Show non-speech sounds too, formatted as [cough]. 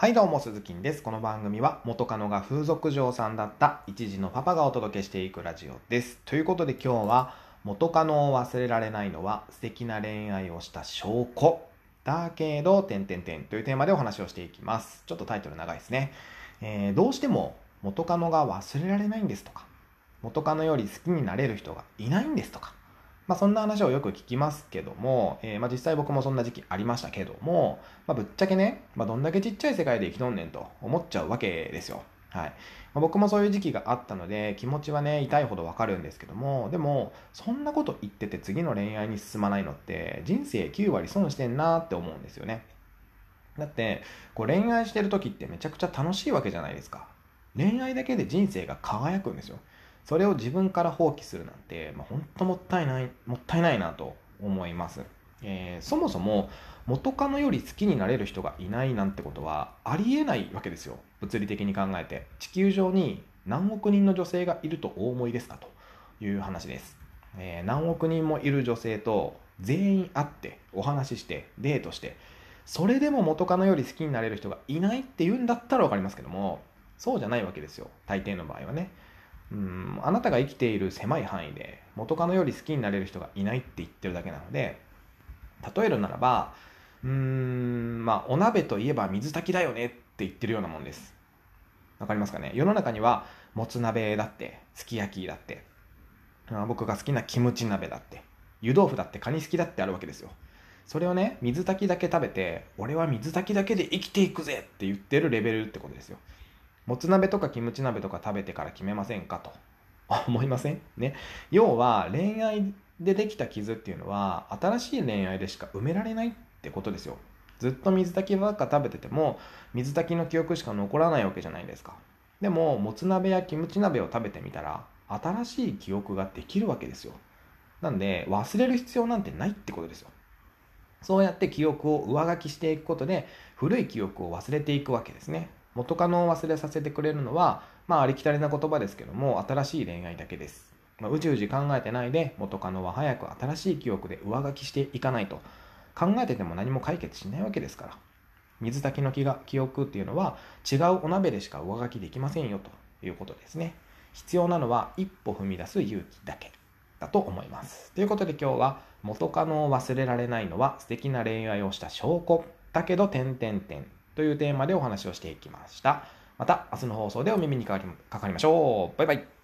はいどうも、鈴木です。この番組は元カノが風俗嬢さんだった一児のパパがお届けしていくラジオです。ということで今日は元カノを忘れられないのは素敵な恋愛をした証拠だけど、点々点というテーマでお話をしていきます。ちょっとタイトル長いですね。えー、どうしても元カノが忘れられないんですとか、元カノより好きになれる人がいないんですとか、まあ、そんな話をよく聞きますけども、えー、まあ、実際僕もそんな時期ありましたけども、まあ、ぶっちゃけね、まどんだけちっちゃい世界で生きとんねんと思っちゃうわけですよ。はい。ま僕もそういう時期があったので、気持ちはね、痛いほどわかるんですけども、でも、そんなこと言ってて次の恋愛に進まないのって、人生9割損してんなって思うんですよね。だって、こう恋愛してる時ってめちゃくちゃ楽しいわけじゃないですか。恋愛だけで人生が輝くんですよ。それを自分から放棄するなんて、まあ、本当もったいない、もったいないなと思います。えー、そもそも元カノより好きになれる人がいないなんてことはありえないわけですよ。物理的に考えて。地球上に何億人の女性がいるとお思いですかという話です。えー、何億人もいる女性と全員会ってお話ししてデートしてそれでも元カノより好きになれる人がいないって言うんだったら分かりますけどもそうじゃないわけですよ大抵の場合はねうんあなたが生きている狭い範囲で元カノより好きになれる人がいないって言ってるだけなので例えるならばうーんまあお鍋といえば水炊きだよねって言ってるようなもんです。わかりますかね？世の中にはもつ鍋だってすき焼きだって僕が好きなキムチ鍋だって湯豆腐だってカニ好きだってあるわけですよ。それをね水炊きだけ食べて俺は水炊きだけで生きていくぜって言ってるレベルってことですよ。もつ鍋とかキムチ鍋とか食べてから決めませんかと [laughs] 思いません？ね。要は恋愛でできた傷っていうのは新しい恋愛でしか埋められないってことですよ。ずっと水炊きばっか食べてても水炊きの記憶しか残らないわけじゃないですか。でももつ鍋やキムチ鍋を食べてみたら新しい記憶ができるわけですよ。なんで忘れる必要なんてないってことですよ。そうやって記憶を上書きしていくことで古い記憶を忘れていくわけですね。元カノを忘れさせてくれるのは、まあ、ありきたりな言葉ですけども、新しい恋愛だけです。まあ、うじうじ考えてないで、元カノは早く新しい記憶で上書きしていかないと。考えてても何も解決しないわけですから。水炊きの記憶っていうのは、違うお鍋でしか上書きできませんよということですね。必要なのは一歩踏み出す勇気だけだと思います。ということで今日は、元カノを忘れられないのは素敵な恋愛をした証拠だけど、点々点というテーマでお話をしていきました。また明日の放送でお耳にかかりましょう。バイバイ。